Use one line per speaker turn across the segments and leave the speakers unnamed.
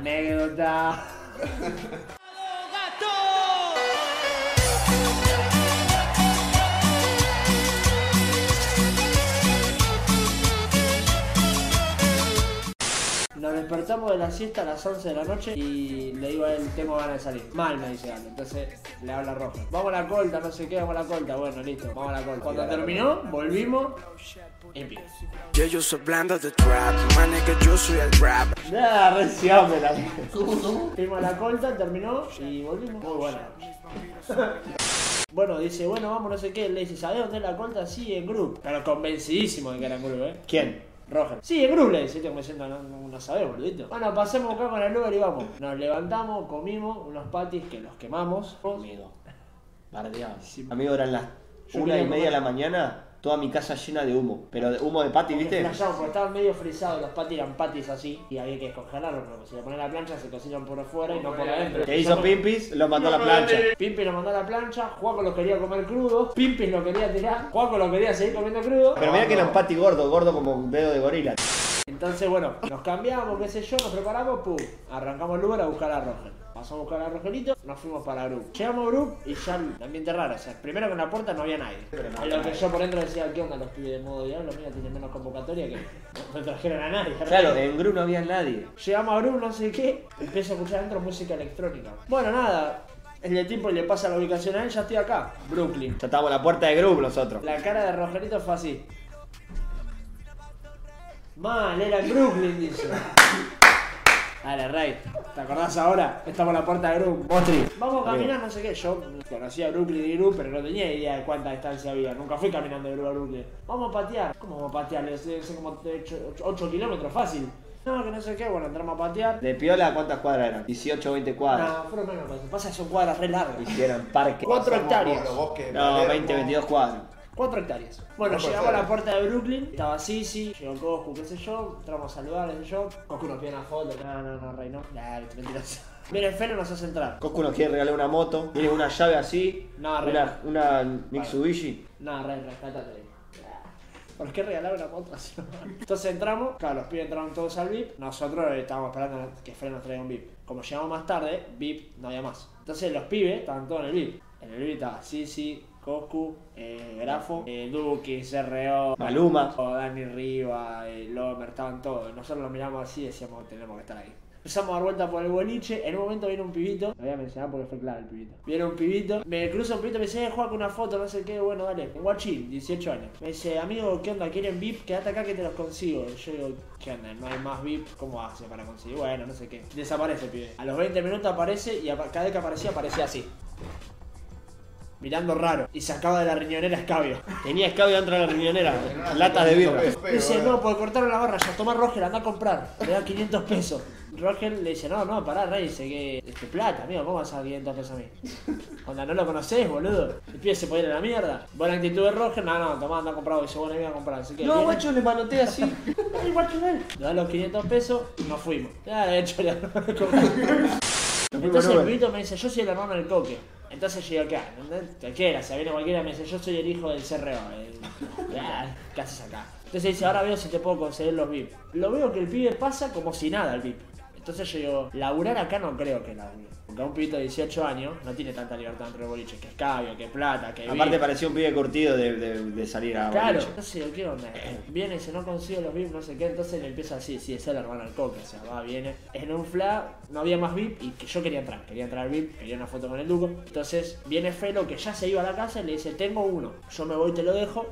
Anécdota. despertamos de la siesta a las 11 de la noche y le digo a él, tengo ganas de salir. Mal, me dice Ale. Entonces le habla Roja. Vamos a la colta, no sé qué, vamos a la colta. Bueno, listo, vamos a la colta. Cuando terminó, volvimos y empieza.
Yeah, yo soy blando de trap, man, nigga, yo soy el rap.
Nada, recién me la Fuimos a la colta, terminó y volvimos. Muy buena. Bueno, dice, bueno, vamos, no sé qué. Le dice, ¿sabés dónde es la colta? Sí, en Group. Pero convencidísimo de que era en Group, ¿eh?
¿Quién?
Roger. Sí, en Group le dice, como diciendo, no, no, no sabés, boludito. Bueno, pasemos acá con el Uber y vamos. Nos levantamos, comimos unos patis que los quemamos.
Amigo. Bardeado.
Sí.
Amigo, eran las una y media de la mañana, toda mi casa llena de humo. Pero de humo de pati, ¿viste?
Flashamos, porque estaban medio frisados, los patis eran patis así y había que descongelarlos, porque si le pones la plancha se cocinan por afuera y no por adentro.
Que hizo Pimpis, lo mandó a la plancha.
Pimpi lo mandó a la plancha, Juaco lo quería comer crudo, Pimpi lo quería tirar, Juaco lo quería seguir comiendo crudo.
Pero mira que era un pati gordo, gordo como un dedo de gorila.
Entonces, bueno, nos cambiamos, qué sé yo, nos preparamos, pum, arrancamos el lugar a buscar a Roger. Pasamos a buscar a Rogelito, nos fuimos para Group. Llegamos a Group y ya el ambiente raro, o sea, primero que en la puerta no había nadie. A lo que yo por dentro decía, ¿qué onda los pibes de modo diablo? Mira, tienen menos convocatoria que no trajeron a nadie.
Claro, en Gru no había nadie.
Llegamos a Group, no sé qué, empiezo a escuchar adentro música electrónica. Bueno, nada, el de tiempo le pasa la ubicación a él, ya estoy acá, Brooklyn.
Ya estábamos en la puerta de Gru nosotros.
La cara de Rogerito fue así. Mal, era en Brooklyn, dice. Dale, Rey. ¿Te acordás ahora? Estamos en la puerta de Group. Mostri. Vamos a caminar, no sé qué. Yo conocía Brooklyn y Group, pero no tenía idea de cuánta distancia había. Nunca fui caminando de Group a Brooklyn. Vamos a patear. ¿Cómo vamos a patear? Es, es como 8 kilómetros, fácil. No, que no sé qué. Bueno, entramos a patear.
De Piola, ¿cuántas cuadras eran? 18, 20 cuadras.
No, fueron menos. Lo que pasa es que son cuadras re largas.
Hicieron parque.
4 hectáreas.
No,
Palermo.
20, 22 cuadras.
4 hectáreas. Bueno,
No
llegamos a la puerta de Brooklyn, estaba Sisi, llegó Coscu, qué sé yo, entramos a saludar, qué sé yo. Coscu nos pide una foto. No, no, no, rey, no. Dale, mentiras. Viene Felo nos hace entrar.
Coscu nos quiere regalar una moto. Tiene una llave así.
No, re.
una, una Mitsubishi.
No, rey, rescátate. ¿Por qué regalar una moto así? Entonces entramos, claro, los pibes entraron todos al VIP. Nosotros estábamos esperando que Felo nos traiga un VIP. Como llegamos más tarde, VIP no había más. Entonces los pibes estaban todos en el VIP. En el VIP estaba Sisi, Coscu, eh, Grafo, eh, Duki, CRO,
Maluma.
o Dani Riva, eh, Lomer, estaban todos. Nosotros los miramos así y decíamos, tenemos que estar ahí. Empezamos a dar vuelta por el boliche, en un momento viene un pibito, lo voy a mencionar porque fue clave el pibito. Viene un pibito, me cruza un pibito, me dice, eh, juega con una foto, no sé qué, bueno, dale. Un guachín, 18 años. Me dice, amigo, ¿qué onda? ¿Quieren VIP? Quédate acá que te los consigo. Y yo digo, ¿qué onda? No hay más VIP, ¿cómo hace para conseguir? Bueno, no sé qué. Desaparece el pibe. A los 20 minutos aparece y cada vez que aparecía, aparecía así. Mirando raro. Y sacaba de la riñonera escabio.
Tenía escabio dentro de la riñonera. Latas de birra.
Dice, no, porque cortaron la barra, ya toma Roger, anda a comprar. Le da 500 pesos. Roger le dice, no, no, pará, Rey, dice que es que plata, amigo, ¿cómo vas a dar 500 pesos a mí? Onda, no lo conocés, boludo. El pibe se puede ir a la mierda. Buena actitud de Roger, no, no, tomá, anda a comprar. Dice, bueno, voy a comprar. Así que
No,
viene-
guacho, le manoté así.
Ay, guacho, dale. Le da los 500 pesos y nos fuimos. Ya, de hecho, le Entonces el pibito me dice, yo soy el hermano del coque. Entonces digo, ¿qué? ¿Entendés? Cualquiera, se viene cualquiera y me dice, yo soy el hijo del CRO. El... Ya, ¿Qué haces acá? Entonces dice, ahora veo si te puedo conseguir los VIP. Lo veo que el pibe pasa como si nada el VIP. Entonces yo digo, laburar acá no creo que labure. Porque a un pibito de 18 años no tiene tanta libertad entre los boliches, que es cabio, que plata, que
Aparte
VIP.
parecía un pibe curtido de, de, de salir a
Claro,
boliche.
entonces digo, ¿qué onda? Viene y dice, no consigo los VIP, no sé qué, entonces le empieza así, sí, es el hermano del coque, o sea, va, viene. En un fla no había más VIP y que yo quería entrar, quería entrar al VIP, quería una foto con el Duco. Entonces viene Felo que ya se iba a la casa y le dice, tengo uno, yo me voy, te lo dejo,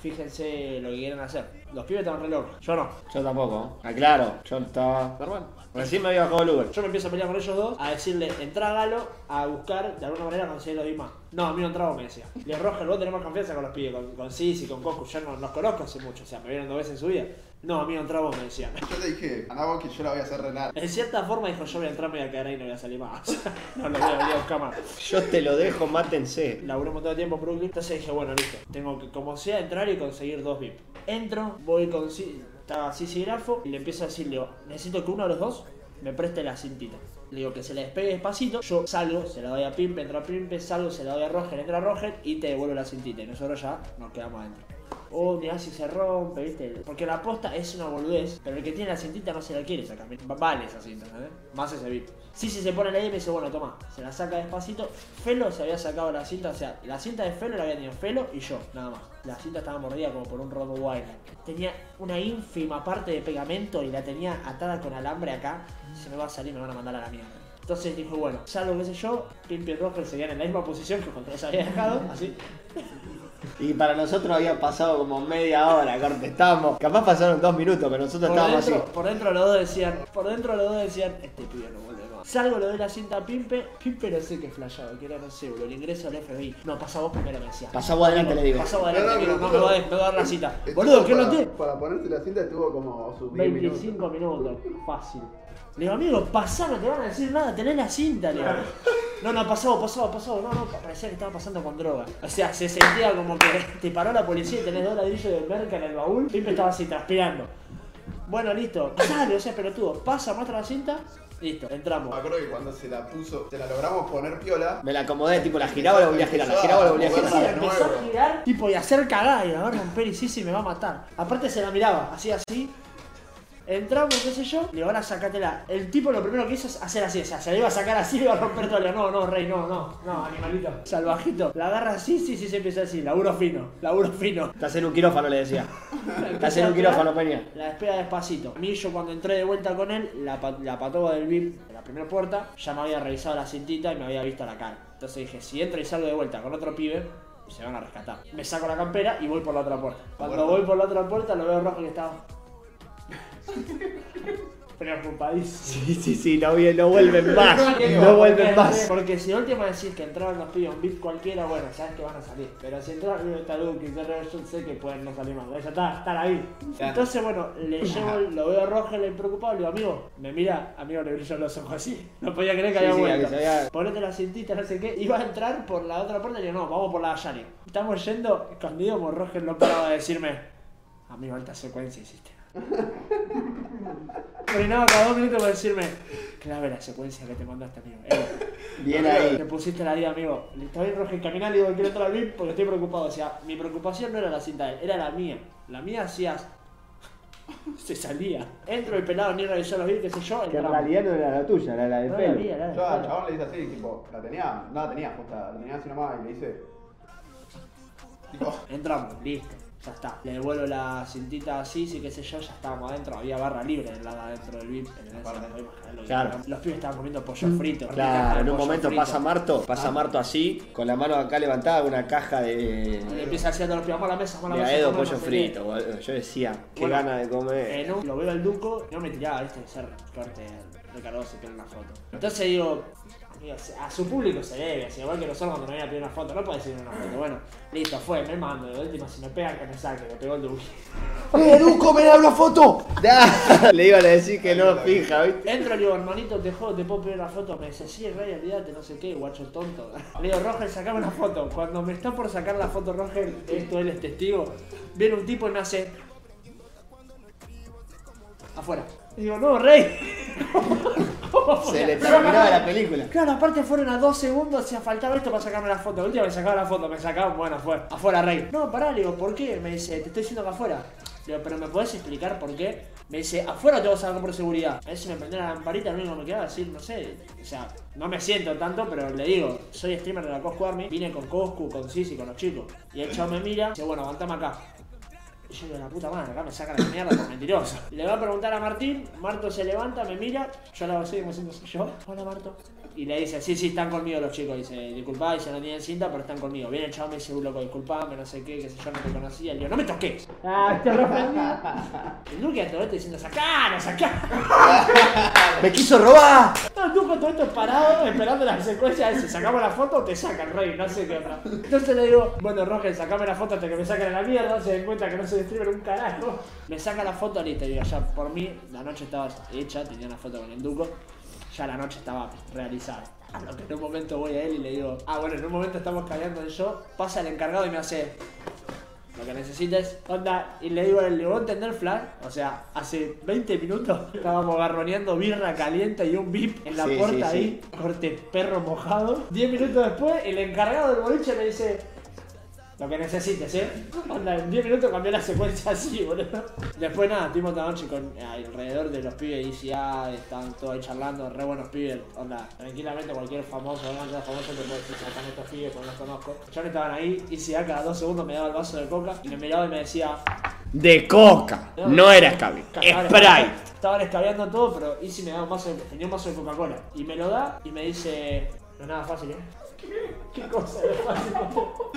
fíjense lo que quieren hacer. Los pibes estaban re locos, yo no.
Yo tampoco. Aclaro, yo estaba. Bueno, recién me había bajado el Uber.
Yo me empiezo a pelear con ellos dos, a decirle, entra Galo, a buscar de alguna manera conseguir los más. No, a mí no entraba, me decía. Le Roger, vos tenés más confianza con los pibes, con, con Sisi, con Coscu, yo no los conozco hace mucho, o sea, me vieron dos veces en su vida. No, a mí no entraba, me decían.
Yo le dije, andá vos que yo la voy a hacer renar.
En cierta forma dijo, yo voy a entrar, me voy a quedar ahí y no voy a salir más. No lo voy a venir a buscar más.
Yo te lo dejo, mátense.
Laburé un montón de tiempo en Brooklyn, entonces dije, bueno, listo. Tengo que, como sea, entrar y conseguir dos VIP. Entro, voy con... Estaba Sisi Grafo y le empiezo a decir, le digo, necesito que uno de los dos me preste la cintita. Le digo que se la despegue despacito, yo salgo, se la doy a Pimpe, entro a Pimpe, salgo, se la doy a Roger, entra a Roger y te devuelvo la cintita. Y nosotros ya nos quedamos adentro. Oh, mirá si se rompe, ¿viste? Porque la posta es una boludez, pero el que tiene la cintita no se la quiere sacar. Vale esa cinta, ¿sabes? Más ese VIP. Sí, sí, se pone la y me dice, bueno, toma, se la saca despacito. Felo se había sacado la cinta, o sea, la cinta de Felo la había tenido Felo y yo, nada más. La cinta estaba mordida como por un Rottweiler. Tenía una ínfima parte de pegamento y la tenía atada con alambre acá. Se me va a salir, me van a mandar a la mierda. Entonces dijo, bueno, salvo qué sé yo, Pimpi y Roger seguían en la misma posición que cuando los había dejado, así.
Y para nosotros había pasado como media hora, corte. Estábamos, capaz pasaron dos minutos, pero nosotros
Por
estábamos
dentro,
así.
por dentro los dos decían, por dentro los dos decían, este pibe no vuelve más. Salgo, le doy la cinta a Pimpe, Pimpe no sé qué flashado, que era, no sé, boludo, el ingreso al FBI. No, pasa vos primero, me decía.
Pasá vos adelante, le digo.
Pasa vos adelante,
No, no,
amigo,
pero
no, me va a dar la cita.
Estuvo
Boludo, ¿qué
para,
no tiene?
Para ponerse la cinta estuvo como sus 10 minutos.
25 minutos, fácil. Le digo, amigo, pasá, no te van a decir nada, tenés la cinta, le digo. No, no, pasó, pasó, pasó, no, no, parecía que estaba pasando con droga. O sea, se sentía como que te paró la policía y tenés dos ladrillos de merca en el baúl. Pipe estaba así transpirando. Bueno, listo, dale, o sea, pelotudo, pasa, muestra la cinta, listo,
Me
entramos.
acuerdo que cuando se la puso, se la logramos poner piola.
Me la acomodé, tipo, la giraba o la volví a girar, la giraba o la volví a girar.
a-
Empezó a girar, tipo, y a hacer cagada, y a ver, romper y sí, sí, me va a matar. Aparte se la miraba, así, así. Entramos, qué sé yo, le digo, ahora sacátela. El tipo lo primero que hizo es hacer así, o sea, se la iba a sacar así y iba a romper todo. Le digo, no, no, rey, no, no, no, animalito. Salvajito. La agarra así, sí, sí, se empieza así, laburo fino, laburo fino.
Estás en un quirófano, le decía. Estás en
a
un quirófano, Peña.
La despega despacito. A mí yo cuando entré de vuelta con él, la, la patoba del VIP de la primera puerta, ya me había revisado la cintita y me había visto la cara. Entonces dije, si entro y salgo de vuelta con otro pibe, se van a rescatar. Me saco la campera y voy por la otra puerta. Cuando voy por la otra puerta lo veo rojo que estaba... Preocupadísimo.
Sí, sí, sí, no, no vuelven más. No vuelven
porque-
más.
Porque si la última decís que entraban los pibes un beat cualquiera, bueno, sabes que van a salir. Pero si entraron los Taduki, yo sé que pueden no salir más. Ya está, están ahí. Entonces, bueno, le llevo, lo veo rojo, le preocupado, le digo, amigo, me mira, amigo, le brillan los ojos así. No podía creer que
Sí,
había
sí,
vuelto.
que había-
Ponete la cintita, no sé qué. Iba a entrar por la otra puerta y le digo, no, vamos por la Ayali. Estamos yendo, escondido, como Roger no paraba de decirme, amigo, alta secuencia hiciste. Frenaba cada dos minutos para decirme, clave la secuencia que te mandaste, amigo. Eh,
Bien ahí.
te pusiste la vida, amigo. Está bien, Roger, caminar, digo, quiero entrar al VIP porque estoy preocupado. O sea, mi preocupación no era la cinta de él, era la mía. La mía hacía. Se salía. Entro el pelado ni revisó los VIP, qué sé yo.
Que en realidad no era la tuya, era la de
No era
pelo.
mía, era de
Yo al
pelo.
chabón le hice así, tipo, la tenía, no la tenía justa, la tenía así nomás y le hice. Tipo,
Entramos, listo. Ya está. Le devuelvo la cintita así, sí, qué sé yo, ya estábamos adentro. Había barra libre del lado adentro del VIP. En el. Claro. Los pibes estaban comiendo pollo frito. rica caja
Claro, en un momento
frito.
pasa Marto, pasa Marto así, con la mano acá levantada, una caja
Y
de,
empieza a decir a todos los pibes, vamos a la mesa, vamos a la mesa. Comemos,
pollo
no sé qué".
frito. boludo. Yo decía, qué
Bueno,
gana de comer.
En un- lo veo al Duco, no me tiraba, viste, de ser corte de Carlos se pide una foto. Entonces digo, a su público se debe, así, igual que nosotros cuando me iban a pedir una foto, no puede decir una foto. Bueno, listo, fue, me mando, de última, si me pegan que me saque, me pegó el Duque.
¡Eh, Duco, me da una foto! Le iban a decir que no, fija, ¿viste?
Entro, le digo, hermanito, te jodo, te puedo pedir una foto. Me dice, sí, rey, olvídate, no sé qué, guacho tonto. Le digo, Roger, sacame una foto. Cuando me está por sacar la foto, Roger, esto él es testigo, viene un tipo y me hace. Afuera. Y digo, no, rey. ¿Cómo
Se le terminaba la película.
Claro, aparte fueron a dos segundos, se faltaba esto para sacarme la foto. La última me sacaba la foto, me sacaban, bueno, afuera. Afuera, rey. No, pará, le digo, ¿por qué? Me dice, te estoy diciendo que afuera. Le digo, pero ¿me podés explicar por qué? Me dice, afuera te vas a sacar por seguridad. A veces me prendía la lamparita, lo único que me quedaba decir, no sé. O sea, no me siento tanto, pero le digo, soy streamer de la Coscu Army. Vine con Coscu, con Sisi, con los chicos. Y el chavo me mira, dice, bueno, aguantame acá. Y yo digo, la puta madre, acá me sacan la mierda por mentiroso. Y le va a preguntar a Martín, Marto se levanta, me mira, yo la hago así, como diciendo, soy yo. Hola Marto. Y le dice, sí, sí, están conmigo los chicos. Dice, disculpa, dice, no tienen cinta, pero están conmigo. Viene el chavo, me dice, "Uh, loco, disculpame, no sé qué, que sé yo, no te conocía. Le digo, no me toques. Ah, te El Duque a todo esto diciendo, sacalo, sacalo.
¡Me quiso robar!
No, el Duque todo esto parado, esperando la secuencia de si sacamos la foto o te sacan, rey, no sé qué otra. Entonces le digo, bueno, Roger, sacame la foto hasta que me saquen a la mierda, se den cuenta que no soy streamer un carajo. Me saca la foto, listo, digo, ya por mí, la noche estaba hecha, tenía una foto con el Duco, ya la noche estaba realizada. A lo que en un momento voy a él y le digo, ah, bueno, en un momento estamos callando el show, pasa el encargado y me hace, lo que necesites, onda, y le digo, le digo, entender flash? O sea, hace 20 minutos estábamos garroneando birra caliente y un bip en la
Sí,
puerta
sí,
ahí, corte perro mojado. 10 minutos después, el encargado del boliche me dice, Lo que necesites, ¿eh? Onda, en 10 minutos cambió la secuencia así, boludo. Después nada, estuvimos toda la noche con, alrededor de los pibes de ICA, estaban todos ahí charlando, re buenos pibes. Onda, tranquilamente cualquier famoso, sea famoso te puede decir, acá estos pibes, porque los conozco. Ya no estaban ahí, ICA cada dos segundos me daba el vaso de coca y me miraba y me decía,
De coca. No era.
Estaban
Sprite.
Estaban escabeando todo, pero Easy me da un vaso de, tenía un vaso de Coca-Cola. Y me lo da y me dice, no es nada fácil, ¿eh? ¿Qué cosa?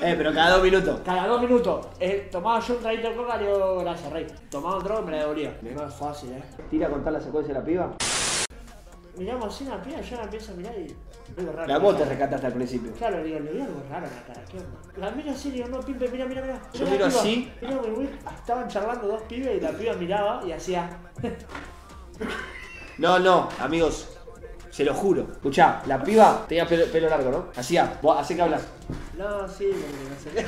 Eh, pero cada dos minutos.
Cada dos minutos, eh, tomaba yo un traguito de coca, le digo, gracias, rey. Tomaba trago y me la devolvía. No es fácil, ¿eh?
Tira a contar la secuencia de la piba.
Miramos así la piba, yo la empiezo a mirar y... Algo raro.
La vos te rescataste al principio.
Claro, le digo, le vi algo raro en la cara, ¿qué onda? La miro así, le digo, no, Pimpe, mira, mira, mira.
Yo
la
miro así.
Mira, güey, estaban charlando dos pibes y la piba miraba y hacía...
No, no, amigos. Se lo juro. Escuchá, la piba tenía pelo, pelo largo, ¿no? Hacía, vos hacé que hablas.
No, sí, porque no sé qué.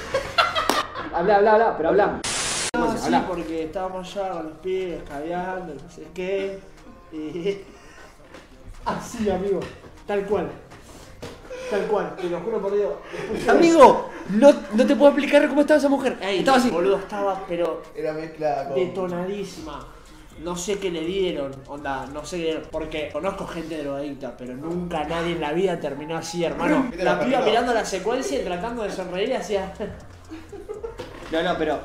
Habla, habla, habla, pero habla.
No,
¿Cómo se
sí,
habla?
porque estábamos allá con los pibes, caviando, no sé qué. Y... Así, amigo. Tal cual. Tal cual, te lo juro por Dios.
Amigo, no, no te puedo explicar cómo estaba esa mujer.
Ey,
estaba así.
Boludo, estaba, pero
Era mezcla con.
detonadísima. No sé qué le dieron, onda, no sé qué, porque conozco gente drogadicta, pero nunca nadie en la vida terminó así, hermano.
¿Viste
La
la
piba mirando la secuencia y tratando de sonreír y hacía.
No, no, pero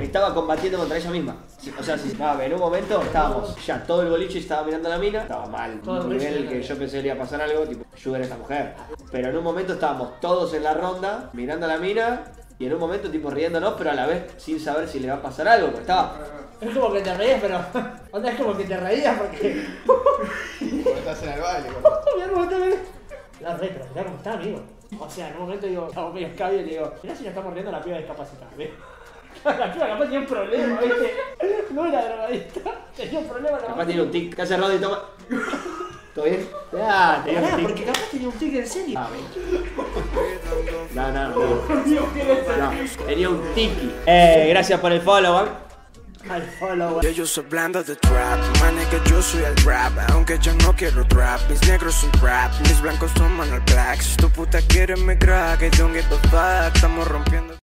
estaba combatiendo contra ella misma. O sea, sí, nada, en un momento estábamos, ya todo el boliche estaba mirando a la mina, estaba mal,
Todo el
nivel que yo pensé que le iba a pasar algo, tipo, ayudar a esta mujer. Pero en un momento estábamos todos en la ronda, mirando a la mina, y en un momento tipo riéndonos, pero a la vez sin saber si le va a pasar algo, porque estaba...
Es como que te reías, pero. Onda, es como que te reías porque.
Cuando estás en el baile.
Mirá cómo está. La re, pero mirá cómo está, amigo. O sea, en un momento digo, estamos medio escabio y le digo, mirá si nos estamos riendo la piba discapacitada, ¿ves? La piba capaz tenía un problema, ¿viste? No era drogadicta, tenía un problema
Capaz tiene un tic, ¿qué hace Rodri? Toma... ¿Todo bien? Ah, tenía
Pará,
un tic.
porque capaz tenía un tic en serio.
Ah, No, no, no.
Dios, ¿qué es eso?
no. Tenía un tiki. Eh, gracias por el follow, ¿eh?
Al follow,
Ya yo soy blando de trap, man que yo soy el rap Aunque yo no quiero trap, mis negros son rap Mis blancos toman el black Si tu puta quiere me crack, I don't give a fuck Estamos rompiendo